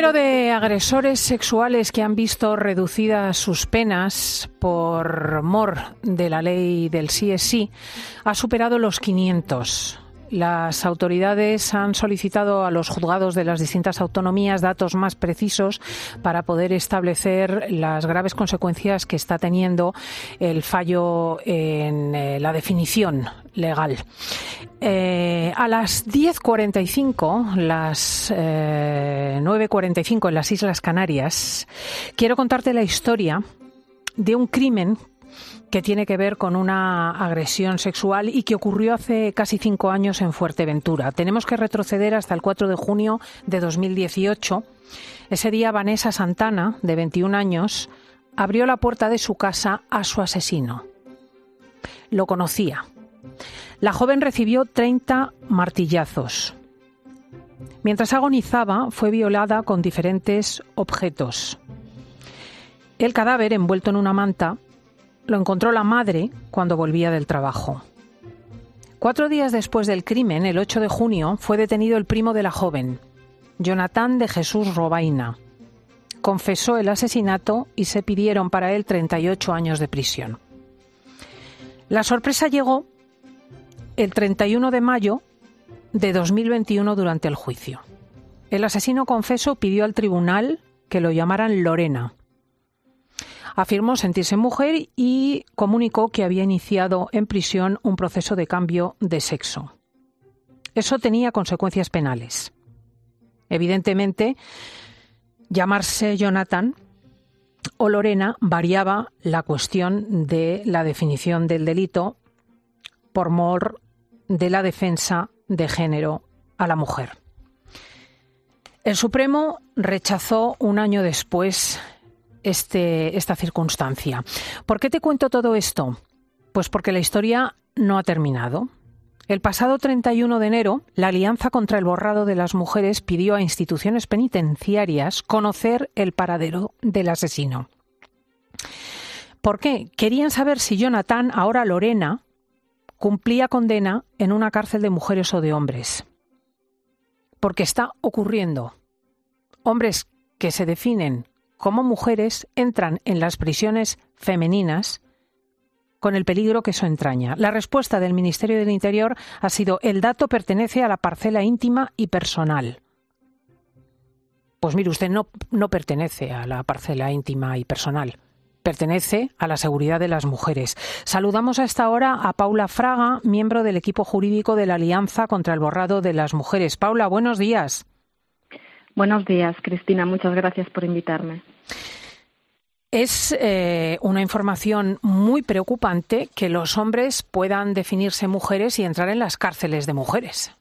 número de agresores sexuales que han visto reducidas sus penas por mor de la ley del sí es sí ha superado los 500. Las autoridades han solicitado a los juzgados de las distintas autonomías datos más precisos para poder establecer las graves consecuencias que está teniendo el fallo en eh, la definición legal. Eh, a las 10.45, las 9.45 eh, en las Islas Canarias, quiero contarte la historia de un crimen que tiene que ver con una agresión sexual y que ocurrió hace casi cinco años en Fuerteventura. Tenemos que retroceder hasta el 4 de junio de 2018. Ese día Vanessa Santana, de 21 años, abrió la puerta de su casa a su asesino. Lo conocía. La joven recibió 30 martillazos. Mientras agonizaba, fue violada con diferentes objetos. El cadáver, envuelto en una manta, lo encontró la madre cuando volvía del trabajo. Cuatro días después del crimen, el 8 de junio, fue detenido el primo de la joven, Jonathan de Jesús Robaina. Confesó el asesinato y se pidieron para él 38 años de prisión. La sorpresa llegó el 31 de mayo de 2021 durante el juicio. El asesino confeso pidió al tribunal que lo llamaran Lorena afirmó sentirse mujer y comunicó que había iniciado en prisión un proceso de cambio de sexo. Eso tenía consecuencias penales. Evidentemente, llamarse Jonathan o Lorena variaba la cuestión de la definición del delito por mor de la defensa de género a la mujer. El Supremo rechazó un año después este, esta circunstancia. ¿Por qué te cuento todo esto? Pues porque la historia no ha terminado. El pasado 31 de enero, la Alianza contra el Borrado de las Mujeres pidió a instituciones penitenciarias conocer el paradero del asesino. ¿Por qué? Querían saber si Jonathan, ahora Lorena, cumplía condena en una cárcel de mujeres o de hombres. Porque está ocurriendo. Hombres que se definen como mujeres entran en las prisiones femeninas con el peligro que eso entraña. La respuesta del Ministerio del Interior ha sido el dato pertenece a la parcela íntima y personal. Pues mire, usted no, no pertenece a la parcela íntima y personal. Pertenece a la seguridad de las mujeres. Saludamos a esta hora a Paula Fraga, miembro del equipo jurídico de la Alianza contra el Borrado de las Mujeres. Paula, buenos días. Buenos días, Cristina. Muchas gracias por invitarme. Es eh, una información muy preocupante que los hombres puedan definirse mujeres y entrar en las cárceles de mujeres.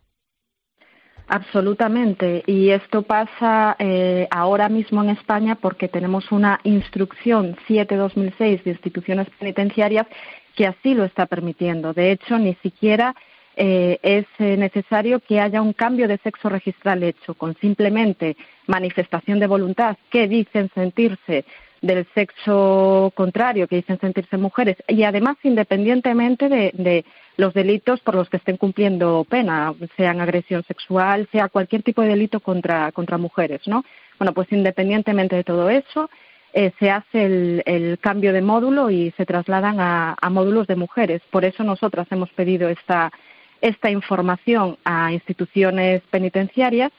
Absolutamente. Y esto pasa eh, ahora mismo en España porque tenemos una instrucción 7-2006 de instituciones penitenciarias que así lo está permitiendo. De hecho, ni siquiera eh, es eh, necesario que haya un cambio de sexo registral hecho con simplemente manifestación de voluntad que dicen sentirse del sexo contrario, que dicen sentirse mujeres, y además independientemente de, los delitos por los que estén cumpliendo pena, sean agresión sexual, sea cualquier tipo de delito contra, contra mujeres, ¿no? Bueno, pues independientemente de todo eso, eh, se hace el, cambio de módulo y se trasladan a, a módulos de mujeres. Por eso nosotras hemos pedido esta esta información a instituciones penitenciarias,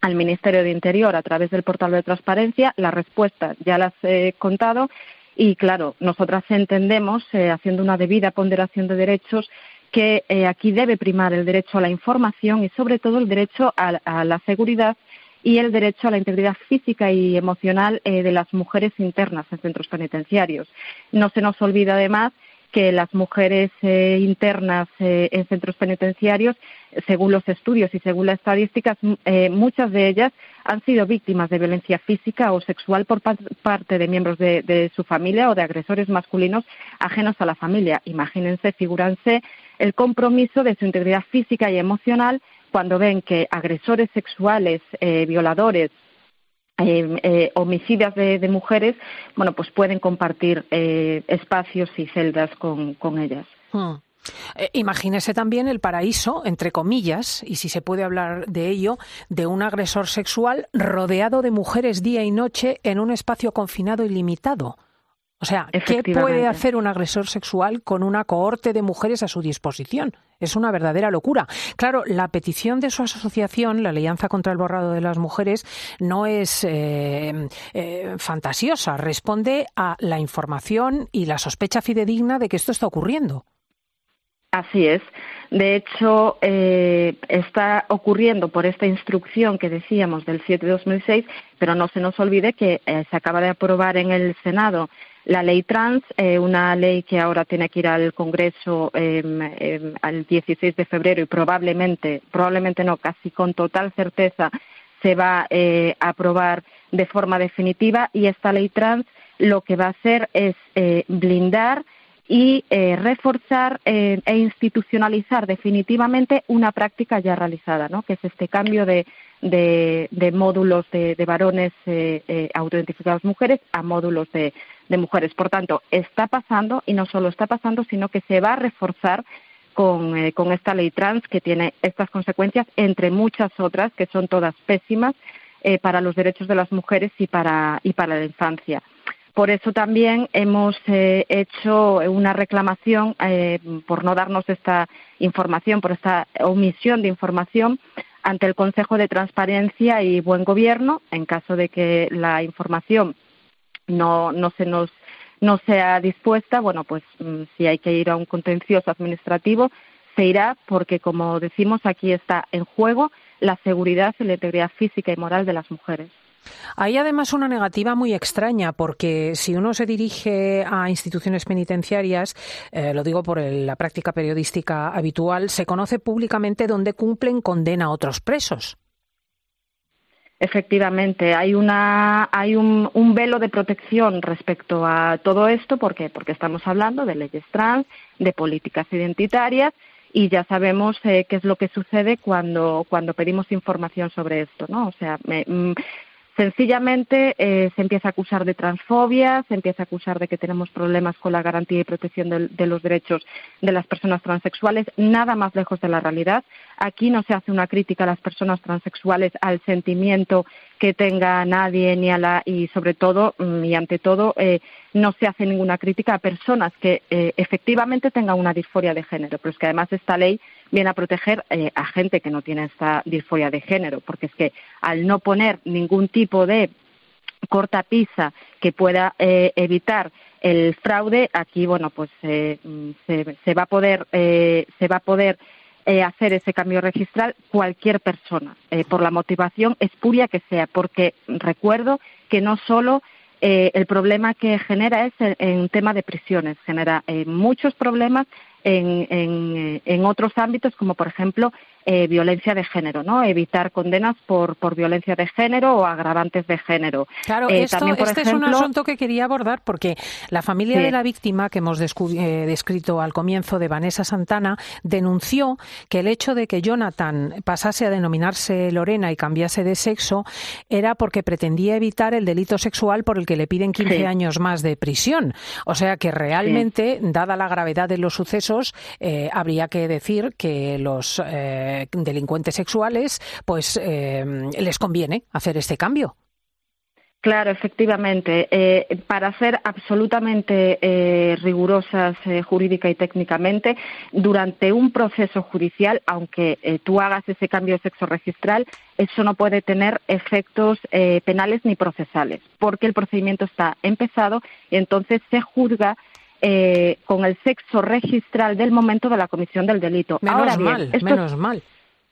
al Ministerio de Interior a través del portal de transparencia. La respuesta ya las he contado y, claro, nosotras entendemos, eh, haciendo una debida ponderación de derechos, que eh, aquí debe primar el derecho a la información y, sobre todo, el derecho a, la seguridad y el derecho a la integridad física y emocional eh, de las mujeres internas en centros penitenciarios. No se nos olvida, además, que las mujeres eh, internas eh, en centros penitenciarios, según los estudios y según las estadísticas, eh, muchas de ellas han sido víctimas de violencia física o sexual por parte de miembros de, su familia o de agresores masculinos ajenos a la familia. Imagínense, figúranse el compromiso de su integridad física y emocional cuando ven que agresores sexuales, violadores, eh, eh, homicidas de, mujeres, bueno, pues pueden compartir eh, espacios y celdas con, ellas. Hmm. Eh, imagínese también el paraíso, entre comillas, y si se puede hablar de ello, de un agresor sexual rodeado de mujeres día y noche en un espacio confinado y limitado. O sea, ¿qué puede hacer un agresor sexual con una cohorte de mujeres a su disposición? Es una verdadera locura. Claro, la petición de su asociación, la Alianza contra el Borrado de las Mujeres, no es eh, eh, fantasiosa, responde a la información y la sospecha fidedigna de que esto está ocurriendo. Así es. De hecho, eh, está ocurriendo por esta instrucción que decíamos del 7 de 2006, pero no se nos olvide que eh, se acaba de aprobar en el Senado la ley trans, eh, una ley que ahora tiene que ir al Congreso em, al 16 de febrero y probablemente, probablemente no, casi con total certeza se va a aprobar de forma definitiva. Y esta ley trans lo que va a hacer es blindar y eh, reforzar eh, e institucionalizar definitivamente una práctica ya realizada, ¿no? que es este cambio de, de, módulos de, varones eh, autoidentificados mujeres a módulos de, mujeres. Por tanto, está pasando y no solo está pasando, sino que se va a reforzar con, con esta ley trans que tiene estas consecuencias, entre muchas otras, que son todas pésimas para los derechos de las mujeres y para, y para la infancia. Por eso también hemos eh, hecho una reclamación eh, por no darnos esta información, por esta omisión de información ante el Consejo de Transparencia y Buen Gobierno, en caso de que la información no, no se nos no sea dispuesta, bueno, pues mm, si hay que ir a un contencioso administrativo, se irá porque, como decimos, aquí está en juego la seguridad y la integridad física y moral de las mujeres. Hay además una negativa muy extraña porque si uno se dirige a instituciones penitenciarias, eh, lo digo por la práctica periodística habitual, se conoce públicamente dónde cumplen condena a otros presos. Efectivamente, hay una hay un, velo de protección respecto a todo esto porque porque estamos hablando de leyes trans, de políticas identitarias y ya sabemos eh, qué es lo que sucede cuando cuando pedimos información sobre esto, ¿no? O sea, me, mm, Sencillamente eh, se empieza a acusar de transfobia, se empieza a acusar de que tenemos problemas con la garantía y protección de, los derechos de las personas transexuales, nada más lejos de la realidad. Aquí no se hace una crítica a las personas transexuales, al sentimiento que tenga nadie ni a la y sobre todo mm, y ante todo eh, no se hace ninguna crítica a personas que eh, efectivamente tengan una disforia de género, pero es que además esta ley viene a proteger eh, a gente que no tiene esta disforia de género, porque es que al no poner ningún tipo de cortapisa que pueda eh, evitar el fraude, aquí bueno pues eh, se, va a poder se va a poder hacer ese cambio registral cualquier persona, por la motivación espuria que sea, porque recuerdo que no solo el problema que genera es en, tema de prisiones, genera muchos problemas en, en, en, otros ámbitos, como por ejemplo eh, violencia de género, ¿no? Evitar condenas por, por violencia de género o agravantes de género. Claro, eh, esto, este es un asunto que quería abordar porque la familia de la víctima que hemos eh, descrito al comienzo de Vanessa Santana denunció que el hecho de que Jonathan pasase a denominarse Lorena y cambiase de sexo era porque pretendía evitar el delito sexual por el que le piden 15 años más de prisión. O sea que realmente, dada la gravedad de los sucesos, habría que decir que los eh, delincuentes sexuales, pues eh, les conviene hacer este cambio. Claro, efectivamente. Eh, para ser absolutamente rigurosas jurídica y técnicamente, durante un proceso judicial, aunque tú hagas ese cambio de sexo registral, eso no puede tener efectos penales ni procesales, porque el procedimiento está empezado y entonces se juzga eh, con el sexo registral del momento de la comisión del delito. Menos mal, menos mal.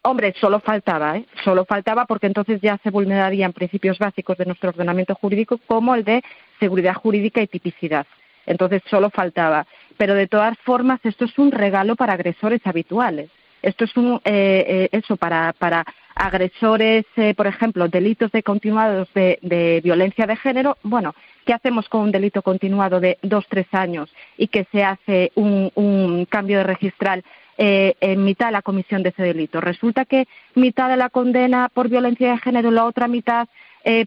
Hombre, solo faltaba, ¿eh? Solo faltaba porque entonces ya se vulnerarían principios básicos de nuestro ordenamiento jurídico como el de seguridad jurídica y tipicidad. Entonces solo faltaba. Pero de todas formas, esto es un regalo para agresores habituales. Esto es un, eh, eh, eso para, para agresores, eh, por ejemplo, delitos de continuados de, de, violencia de género. Bueno, ¿qué hacemos con un delito continuado de dos, tres años y que se hace un, un cambio de registral en mitad de la comisión de ese delito? Resulta que mitad de la condena por violencia de género, la otra mitad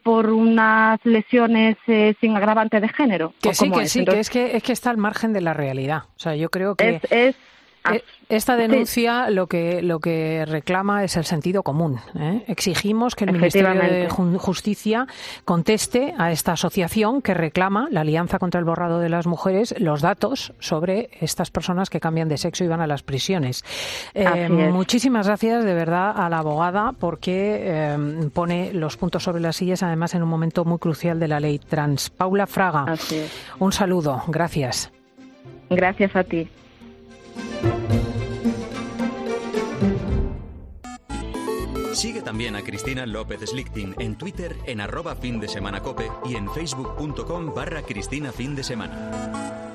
por unas lesiones sin agravante de género. Que sí, que sí, que es que es que está al margen de la realidad. O sea, yo creo que es eh, esta denuncia lo que lo que reclama es el sentido común. ¿eh? Exigimos que el Ministerio de Justicia conteste a esta asociación que reclama la Alianza contra el Borrado de las Mujeres los datos sobre estas personas que cambian de sexo y van a las prisiones. Eh, muchísimas gracias de verdad a la abogada porque pone los puntos sobre las sillas además en un momento muy crucial de la ley trans. Paula Fraga, un saludo. Gracias. Gracias a ti. Sigue también a Cristina López Slichting en Twitter en arroba fin de semana cope y en facebook.com barra Cristina fin de semana.